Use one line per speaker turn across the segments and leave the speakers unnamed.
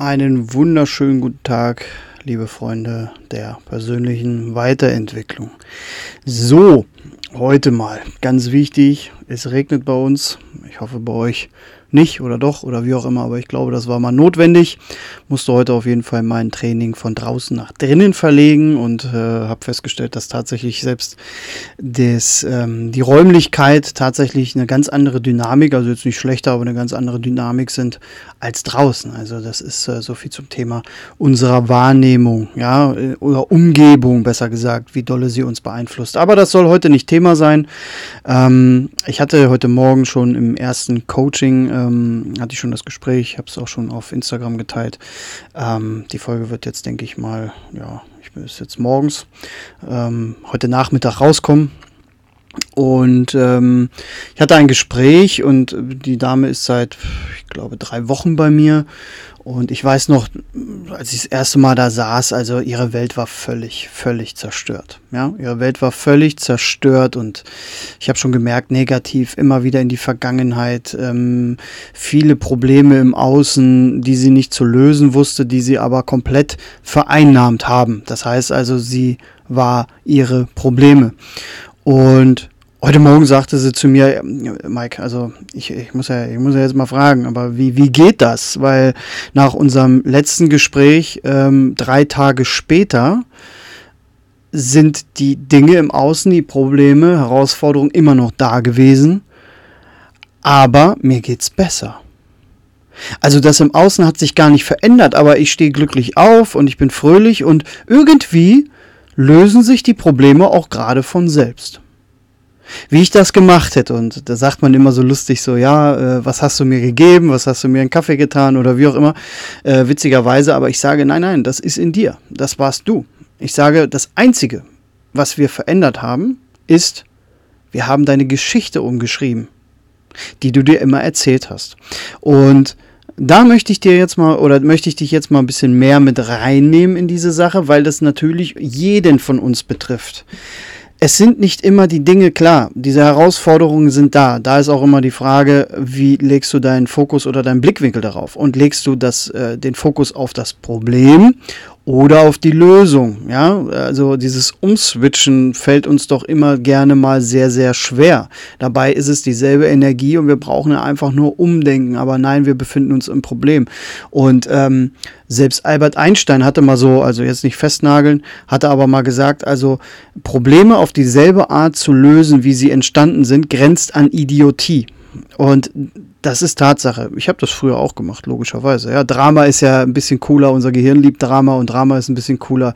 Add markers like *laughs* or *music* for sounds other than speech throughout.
Einen wunderschönen guten Tag, liebe Freunde der persönlichen Weiterentwicklung. So, heute mal ganz wichtig, es regnet bei uns. Ich hoffe bei euch nicht oder doch oder wie auch immer, aber ich glaube, das war mal notwendig. Musste heute auf jeden Fall mein Training von draußen nach drinnen verlegen und äh, habe festgestellt, dass tatsächlich selbst des, ähm, die Räumlichkeit tatsächlich eine ganz andere Dynamik, also jetzt nicht schlechter, aber eine ganz andere Dynamik sind als draußen. Also das ist äh, so viel zum Thema unserer Wahrnehmung, ja, äh, oder Umgebung, besser gesagt, wie dolle sie uns beeinflusst. Aber das soll heute nicht Thema sein. Ähm, ich hatte heute Morgen schon im ersten Coaching ähm, hatte ich schon das Gespräch, habe es auch schon auf Instagram geteilt. Ähm, die Folge wird jetzt, denke ich mal, ja, ich bin jetzt morgens, ähm, heute Nachmittag rauskommen. Und ähm, ich hatte ein Gespräch und die Dame ist seit, ich glaube, drei Wochen bei mir. Und ich weiß noch, als ich das erste Mal da saß, also ihre Welt war völlig, völlig zerstört. Ja, ihre Welt war völlig zerstört und ich habe schon gemerkt, negativ immer wieder in die Vergangenheit, ähm, viele Probleme im Außen, die sie nicht zu lösen wusste, die sie aber komplett vereinnahmt haben. Das heißt also, sie war ihre Probleme. Und Heute Morgen sagte sie zu mir, Mike, also ich, ich, muss ja, ich muss ja jetzt mal fragen, aber wie, wie geht das? Weil nach unserem letzten Gespräch, ähm, drei Tage später, sind die Dinge im Außen, die Probleme, Herausforderungen immer noch da gewesen. Aber mir geht's besser. Also das im Außen hat sich gar nicht verändert, aber ich stehe glücklich auf und ich bin fröhlich und irgendwie lösen sich die Probleme auch gerade von selbst wie ich das gemacht hätte. Und da sagt man immer so lustig so, ja, äh, was hast du mir gegeben, was hast du mir einen Kaffee getan oder wie auch immer, äh, witzigerweise. Aber ich sage, nein, nein, das ist in dir, das warst du. Ich sage, das Einzige, was wir verändert haben, ist, wir haben deine Geschichte umgeschrieben, die du dir immer erzählt hast. Und da möchte ich dir jetzt mal oder möchte ich dich jetzt mal ein bisschen mehr mit reinnehmen in diese Sache, weil das natürlich jeden von uns betrifft es sind nicht immer die Dinge klar. Diese Herausforderungen sind da. Da ist auch immer die Frage, wie legst du deinen Fokus oder deinen Blickwinkel darauf? Und legst du das, äh, den Fokus auf das Problem oder auf die Lösung. Ja, also dieses Umswitchen fällt uns doch immer gerne mal sehr, sehr schwer. Dabei ist es dieselbe Energie und wir brauchen einfach nur umdenken. Aber nein, wir befinden uns im Problem. Und ähm, selbst Albert Einstein hatte mal so, also jetzt nicht festnageln, hatte aber mal gesagt, also Probleme auf dieselbe Art zu lösen, wie sie entstanden sind, grenzt an Idiotie. Und das ist Tatsache. Ich habe das früher auch gemacht, logischerweise. Ja, Drama ist ja ein bisschen cooler. Unser Gehirn liebt Drama und Drama ist ein bisschen cooler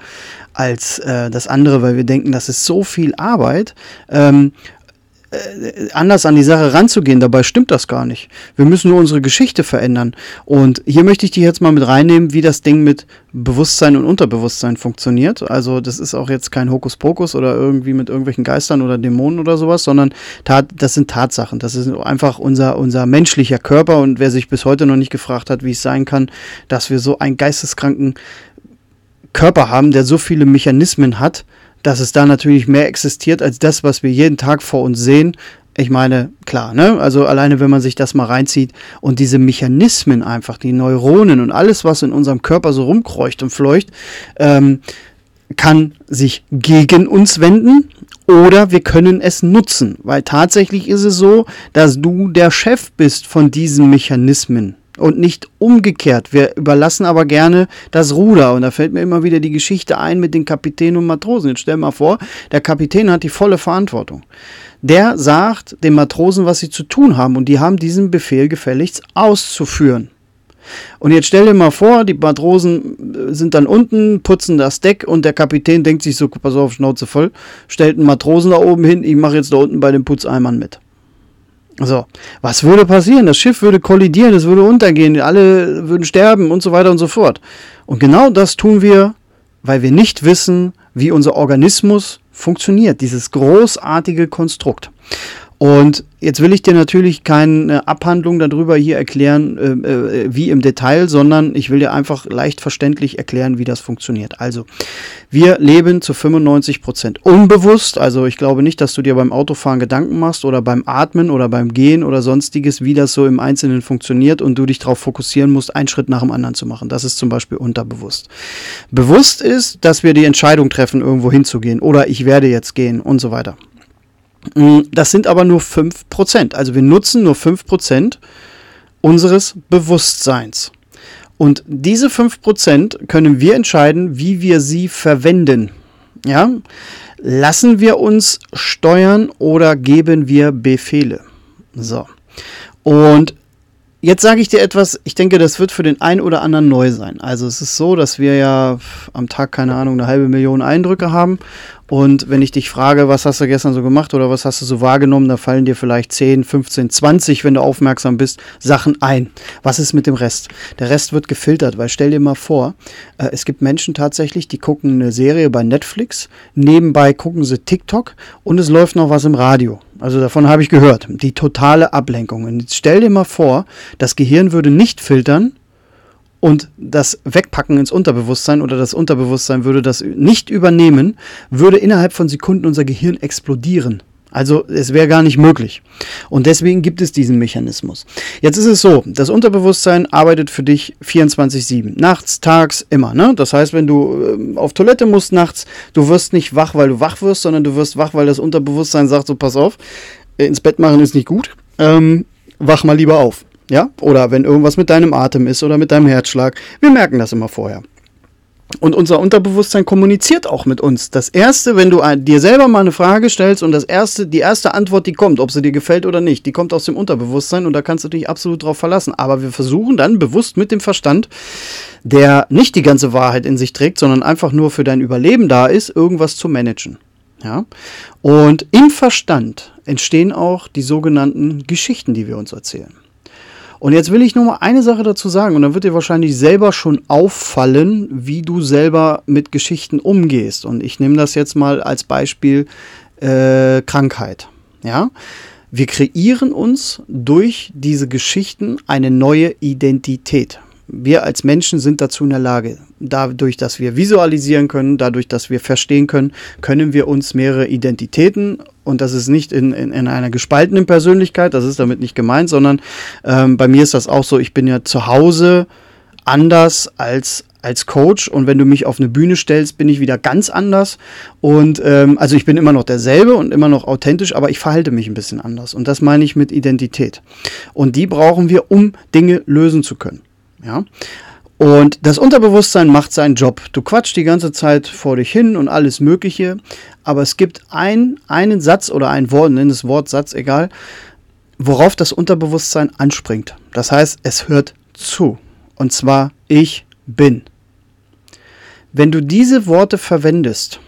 als äh, das andere, weil wir denken, das ist so viel Arbeit. Ähm, äh, anders an die Sache ranzugehen. Dabei stimmt das gar nicht. Wir müssen nur unsere Geschichte verändern. Und hier möchte ich dich jetzt mal mit reinnehmen, wie das Ding mit Bewusstsein und Unterbewusstsein funktioniert. Also das ist auch jetzt kein Hokuspokus oder irgendwie mit irgendwelchen Geistern oder Dämonen oder sowas, sondern das sind Tatsachen. Das ist einfach unser, unser menschlicher Körper. Und wer sich bis heute noch nicht gefragt hat, wie es sein kann, dass wir so einen geisteskranken Körper haben, der so viele Mechanismen hat, dass es da natürlich mehr existiert als das, was wir jeden Tag vor uns sehen. Ich meine, klar, ne? Also alleine, wenn man sich das mal reinzieht und diese Mechanismen einfach, die Neuronen und alles, was in unserem Körper so rumkreucht und fleucht, ähm, kann sich gegen uns wenden oder wir können es nutzen, weil tatsächlich ist es so, dass du der Chef bist von diesen Mechanismen und nicht umgekehrt. Wir überlassen aber gerne das Ruder. Und da fällt mir immer wieder die Geschichte ein mit den Kapitän und Matrosen. Jetzt stell mal vor, der Kapitän hat die volle Verantwortung. Der sagt den Matrosen, was sie zu tun haben. Und die haben diesen Befehl gefälligst auszuführen. Und jetzt stell dir mal vor, die Matrosen sind dann unten, putzen das Deck und der Kapitän denkt sich so, pass auf, Schnauze voll, stellt einen Matrosen da oben hin, ich mache jetzt da unten bei den Putzeimern mit. So, was würde passieren? Das Schiff würde kollidieren, es würde untergehen, alle würden sterben und so weiter und so fort. Und genau das tun wir, weil wir nicht wissen, wie unser Organismus funktioniert, dieses großartige Konstrukt. Und jetzt will ich dir natürlich keine Abhandlung darüber hier erklären, äh, äh, wie im Detail, sondern ich will dir einfach leicht verständlich erklären, wie das funktioniert. Also, wir leben zu 95 Prozent unbewusst. Also, ich glaube nicht, dass du dir beim Autofahren Gedanken machst oder beim Atmen oder beim Gehen oder sonstiges, wie das so im Einzelnen funktioniert und du dich darauf fokussieren musst, einen Schritt nach dem anderen zu machen. Das ist zum Beispiel unterbewusst. Bewusst ist, dass wir die Entscheidung treffen, irgendwo hinzugehen oder ich werde jetzt gehen und so weiter. Mm, das sind aber nur 5%. Also wir nutzen nur 5% unseres Bewusstseins. Und diese 5% können wir entscheiden, wie wir sie verwenden. Ja? Lassen wir uns steuern oder geben wir Befehle? So. Und Jetzt sage ich dir etwas, ich denke, das wird für den einen oder anderen neu sein. Also es ist so, dass wir ja am Tag, keine Ahnung, eine halbe Million Eindrücke haben. Und wenn ich dich frage, was hast du gestern so gemacht oder was hast du so wahrgenommen, da fallen dir vielleicht 10, 15, 20, wenn du aufmerksam bist, Sachen ein. Was ist mit dem Rest? Der Rest wird gefiltert, weil stell dir mal vor, äh, es gibt Menschen tatsächlich, die gucken eine Serie bei Netflix, nebenbei gucken sie TikTok und es läuft noch was im Radio. Also davon habe ich gehört. Die totale Ablenkung. Und jetzt stell dir mal vor, das Gehirn würde nicht filtern und das Wegpacken ins Unterbewusstsein oder das Unterbewusstsein würde das nicht übernehmen, würde innerhalb von Sekunden unser Gehirn explodieren. Also es wäre gar nicht möglich. Und deswegen gibt es diesen Mechanismus. Jetzt ist es so, das Unterbewusstsein arbeitet für dich 24-7. Nachts, tags, immer. Ne? Das heißt, wenn du äh, auf Toilette musst nachts, du wirst nicht wach, weil du wach wirst, sondern du wirst wach, weil das Unterbewusstsein sagt, so pass auf, ins Bett machen ist nicht gut. Ähm, wach mal lieber auf. Ja? Oder wenn irgendwas mit deinem Atem ist oder mit deinem Herzschlag. Wir merken das immer vorher. Und unser Unterbewusstsein kommuniziert auch mit uns. Das erste, wenn du dir selber mal eine Frage stellst und das erste, die erste Antwort, die kommt, ob sie dir gefällt oder nicht, die kommt aus dem Unterbewusstsein und da kannst du dich absolut drauf verlassen. Aber wir versuchen dann bewusst mit dem Verstand, der nicht die ganze Wahrheit in sich trägt, sondern einfach nur für dein Überleben da ist, irgendwas zu managen. Ja? Und im Verstand entstehen auch die sogenannten Geschichten, die wir uns erzählen. Und jetzt will ich nur mal eine Sache dazu sagen und dann wird dir wahrscheinlich selber schon auffallen, wie du selber mit Geschichten umgehst. Und ich nehme das jetzt mal als Beispiel äh, Krankheit. Ja, wir kreieren uns durch diese Geschichten eine neue Identität wir als Menschen sind dazu in der Lage. Dadurch, dass wir visualisieren können, dadurch, dass wir verstehen können, können wir uns mehrere Identitäten, und das ist nicht in, in, in einer gespaltenen Persönlichkeit, das ist damit nicht gemeint, sondern ähm, bei mir ist das auch so, ich bin ja zu Hause anders als als Coach und wenn du mich auf eine Bühne stellst, bin ich wieder ganz anders. Und ähm, also ich bin immer noch derselbe und immer noch authentisch, aber ich verhalte mich ein bisschen anders. Und das meine ich mit Identität. Und die brauchen wir, um Dinge lösen zu können. Ja? Und das Unterbewusstsein macht seinen Job. Du quatschst die ganze Zeit vor dich hin und alles Mögliche, aber es gibt ein, einen Satz oder ein Wort, nenn es Wortsatz, egal, worauf das Unterbewusstsein anspringt. Das heißt, es hört zu. Und zwar, ich bin. Wenn du diese Worte verwendest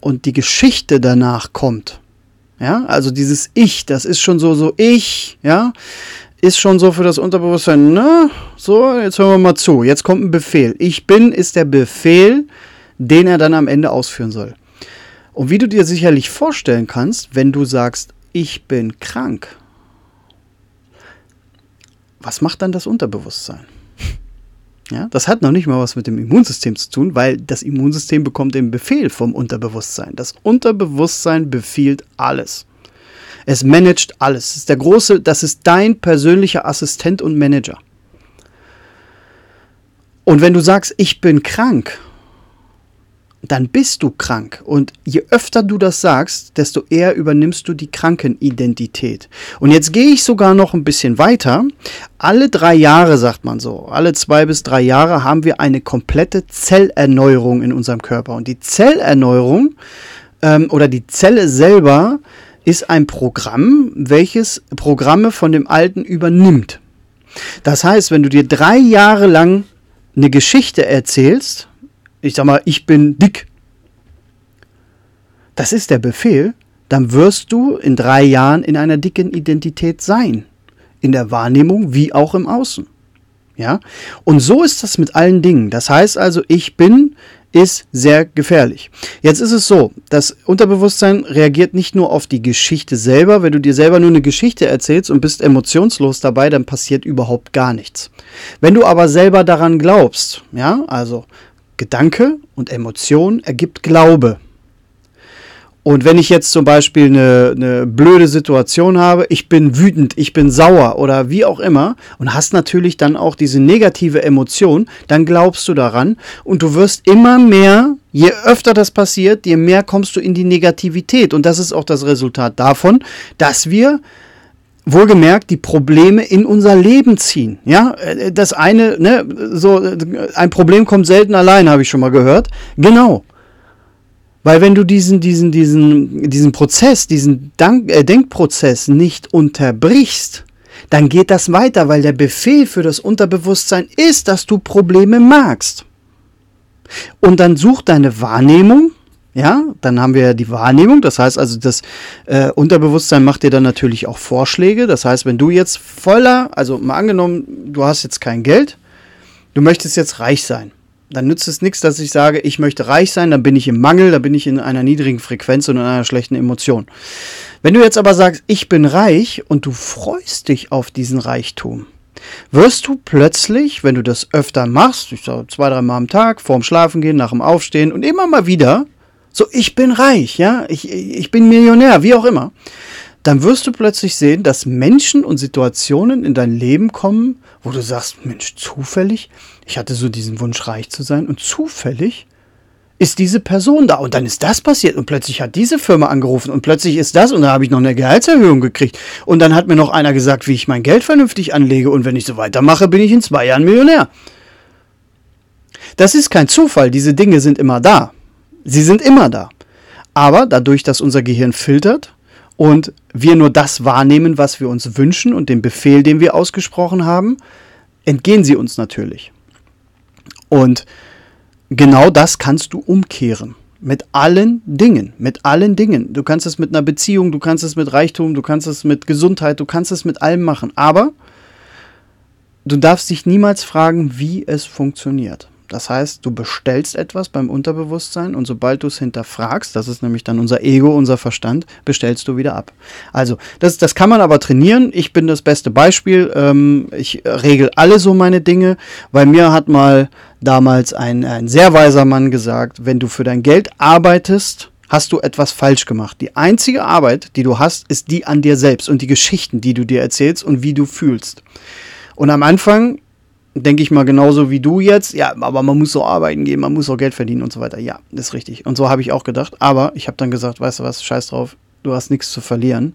und die Geschichte danach kommt, ja, also dieses Ich, das ist schon so, so ich, ja, ist schon so für das Unterbewusstsein, ne? So, jetzt hören wir mal zu. Jetzt kommt ein Befehl. Ich bin ist der Befehl, den er dann am Ende ausführen soll. Und wie du dir sicherlich vorstellen kannst, wenn du sagst, ich bin krank, was macht dann das Unterbewusstsein? *laughs* Ja, das hat noch nicht mal was mit dem Immunsystem zu tun, weil das Immunsystem bekommt den Befehl vom Unterbewusstsein. Das Unterbewusstsein befiehlt alles. Es managt alles. Das ist der große, das ist dein persönlicher Assistent und Manager. Und wenn du sagst, ich bin krank, dann bist du krank. Und je öfter du das sagst, desto eher übernimmst du die Krankenidentität. Und jetzt gehe ich sogar noch ein bisschen weiter. Alle drei Jahre, sagt man so, alle zwei bis drei Jahre haben wir eine komplette Zellerneuerung in unserem Körper. Und die Zellerneuerung ähm, oder die Zelle selber ist ein Programm, welches Programme von dem alten übernimmt. Das heißt, wenn du dir drei Jahre lang eine Geschichte erzählst, ich sag mal, ich bin dick, das ist der Befehl, dann wirst du in drei Jahren in einer dicken Identität sein. In der Wahrnehmung wie auch im Außen. Ja? Und so ist das mit allen Dingen. Das heißt also, ich bin ist sehr gefährlich. Jetzt ist es so, das Unterbewusstsein reagiert nicht nur auf die Geschichte selber. Wenn du dir selber nur eine Geschichte erzählst und bist emotionslos dabei, dann passiert überhaupt gar nichts. Wenn du aber selber daran glaubst, ja, also Gedanke und Emotion ergibt Glaube. Und wenn ich jetzt zum Beispiel eine, eine, blöde Situation habe, ich bin wütend, ich bin sauer oder wie auch immer und hast natürlich dann auch diese negative Emotion, dann glaubst du daran und du wirst immer mehr, je öfter das passiert, je mehr kommst du in die Negativität. Und das ist auch das Resultat davon, dass wir wohlgemerkt die Probleme in unser Leben ziehen. Ja, das eine, ne, so ein Problem kommt selten allein, habe ich schon mal gehört. Genau. Weil wenn du diesen, diesen, diesen, diesen Prozess, diesen Dank, äh, Denkprozess nicht unterbrichst, dann geht das weiter, weil der Befehl für das Unterbewusstsein ist, dass du Probleme magst. Und dann such deine Wahrnehmung, ja, dann haben wir ja die Wahrnehmung, das heißt also, das äh, Unterbewusstsein macht dir dann natürlich auch Vorschläge. Das heißt, wenn du jetzt voller, also mal angenommen, du hast jetzt kein Geld, du möchtest jetzt reich sein dann nützt es nichts, dass ich sage, ich möchte reich sein, dann bin ich im Mangel, dann bin ich in einer niedrigen Frequenz und in einer schlechten Emotion. Wenn du jetzt aber sagst, ich bin reich und du freust dich auf diesen Reichtum, wirst du plötzlich, wenn du das öfter machst, ich sage zwei, drei Mal am Tag, vorm Schlafengehen, nach dem Aufstehen und immer mal wieder, so ich bin reich, ja, ich, ich bin Millionär, wie auch immer, dann wirst du plötzlich sehen, dass Menschen und Situationen in dein Leben kommen, wo du sagst, Mensch, zufällig, ich hatte so diesen Wunsch, reich zu sein und zufällig ist diese Person da und dann ist das passiert und plötzlich hat diese Firma angerufen und plötzlich ist das und da habe ich noch eine Gehaltserhöhung gekriegt und dann hat mir noch einer gesagt, wie ich mein Geld vernünftig anlege und wenn ich so weitermache, bin ich in zwei Jahren Millionär. Das ist kein Zufall, diese Dinge sind immer da. Sie sind immer da. Aber dadurch, dass unser Gehirn filtert und wir nur das wahrnehmen, was wir uns wünschen und den Befehl, den wir ausgesprochen haben, entgehen sie uns natürlich. Und genau das kannst du umkehren. Mit allen Dingen, mit allen Dingen. Du kannst es mit einer Beziehung, du kannst es mit Reichtum, du kannst es mit Gesundheit, du kannst es mit allem machen. Aber du darfst dich niemals fragen, wie es funktioniert. Das heißt, du bestellst etwas beim Unterbewusstsein und sobald du es hinterfragst, das ist nämlich dann unser Ego, unser Verstand, bestellst du wieder ab. Also, das, das kann man aber trainieren. Ich bin das beste Beispiel. Ähm, ich regel alle so meine Dinge, weil mir hat mal damals ein, ein sehr weiser Mann gesagt, wenn du für dein Geld arbeitest, hast du etwas falsch gemacht. Die einzige Arbeit, die du hast, ist die an dir selbst und die Geschichten, die du dir erzählst und wie du fühlst. Und am Anfang denke ich mal genauso wie du jetzt. Ja, aber man muss so arbeiten gehen, man muss auch Geld verdienen und so weiter. Ja, ist richtig. Und so habe ich auch gedacht. Aber ich habe dann gesagt, weißt du was, scheiß drauf, du hast nichts zu verlieren.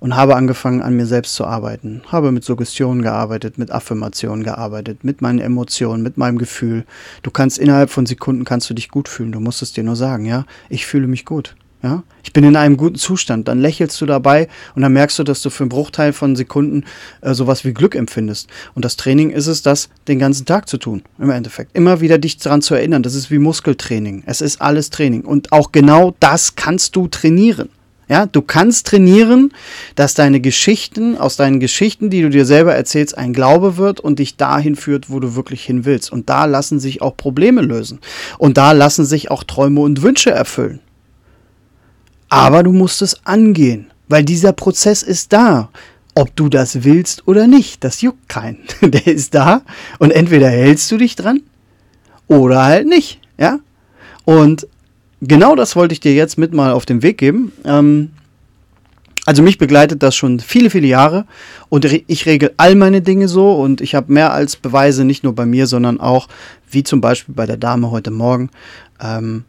Und habe angefangen, an mir selbst zu arbeiten. Habe mit Suggestionen gearbeitet, mit Affirmationen gearbeitet, mit meinen Emotionen, mit meinem Gefühl. Du kannst innerhalb von Sekunden kannst du dich gut fühlen. Du musst es dir nur sagen, ja. Ich fühle mich gut. Ja? Ich bin in einem guten Zustand. Dann lächelst du dabei und dann merkst du, dass du für einen Bruchteil von Sekunden äh, sowas wie Glück empfindest. Und das Training ist es, das den ganzen Tag zu tun, im Endeffekt. Immer wieder dich daran zu erinnern. Das ist wie Muskeltraining. Es ist alles Training. Und auch genau das kannst du trainieren. Ja, du kannst trainieren, dass deine Geschichten, aus deinen Geschichten, die du dir selber erzählst, ein Glaube wird und dich dahin führt, wo du wirklich hin willst. Und da lassen sich auch Probleme lösen. Und da lassen sich auch Träume und Wünsche erfüllen. Aber du musst es angehen, weil dieser Prozess ist da. Ob du das willst oder nicht, das juckt keinen. *laughs* Der ist da und entweder hältst du dich dran oder halt nicht. Ja? Und genau das wollte ich dir jetzt mit mal auf den Weg geben. Ähm, also mich begleitet das schon viele, viele Jahre und ich regel all meine Dinge so und ich habe mehr als Beweise, nicht nur bei mir, sondern auch, wie zum Beispiel bei der Dame heute Morgen, ähm,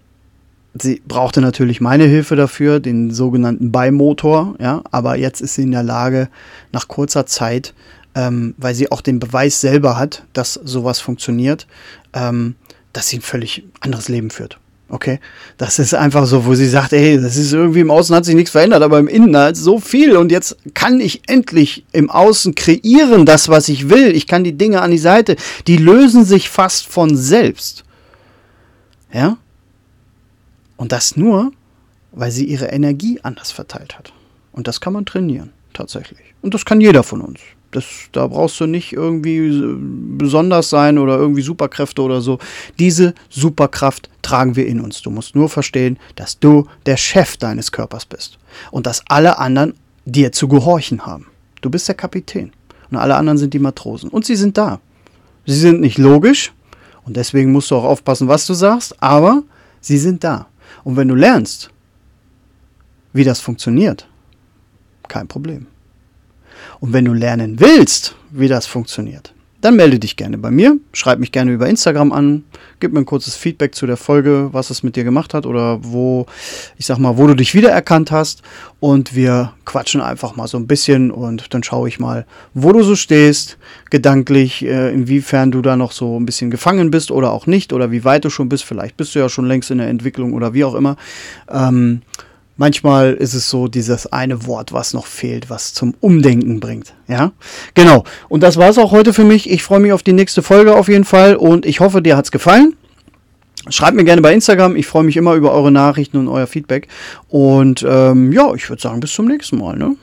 Sie brauchte natürlich meine Hilfe dafür, den sogenannten Beimotor, ja, aber jetzt ist sie in der Lage, nach kurzer Zeit, ähm, weil sie auch den Beweis selber hat, dass sowas funktioniert, ähm, dass sie ein völlig anderes Leben führt. Okay, das ist einfach so, wo sie sagt, ey, das ist irgendwie im Außen hat sich nichts verändert, aber im Innen halt so viel und jetzt kann ich endlich im Außen kreieren, das, was ich will. Ich kann die Dinge an die Seite, die lösen sich fast von selbst. Ja, und das nur, weil sie ihre Energie anders verteilt hat. Und das kann man trainieren, tatsächlich. Und das kann jeder von uns. Das, da brauchst du nicht irgendwie besonders sein oder irgendwie Superkräfte oder so. Diese Superkraft tragen wir in uns. Du musst nur verstehen, dass du der Chef deines Körpers bist und dass alle anderen dir zu gehorchen haben. Du bist der Kapitän und alle anderen sind die Matrosen und sie sind da. Sie sind nicht logisch und deswegen musst du auch aufpassen, was du sagst, aber sie sind da. Und wenn du lernst, wie das funktioniert, kein Problem. Und wenn du lernen willst, wie das funktioniert, dann melde dich gerne bei mir, schreib mich gerne über Instagram an, gib mir ein kurzes Feedback zu der Folge, was es mit dir gemacht hat oder wo, ich sag mal, wo du dich wiedererkannt hast und wir quatschen einfach mal so ein bisschen und dann schaue ich mal, wo du so stehst, gedanklich, äh, inwiefern du da noch so ein bisschen gefangen bist oder auch nicht oder wie weit du schon bist, vielleicht bist du ja schon längst in der Entwicklung oder wie auch immer. Ähm, Manchmal ist es so dieses eine Wort, was noch fehlt, was zum Umdenken bringt. Ja, genau. Und das war es auch heute für mich. Ich freue mich auf die nächste Folge auf jeden Fall und ich hoffe, dir hat es gefallen. Schreibt mir gerne bei Instagram. Ich freue mich immer über eure Nachrichten und euer Feedback. Und ähm, ja, ich würde sagen, bis zum nächsten Mal. Ne?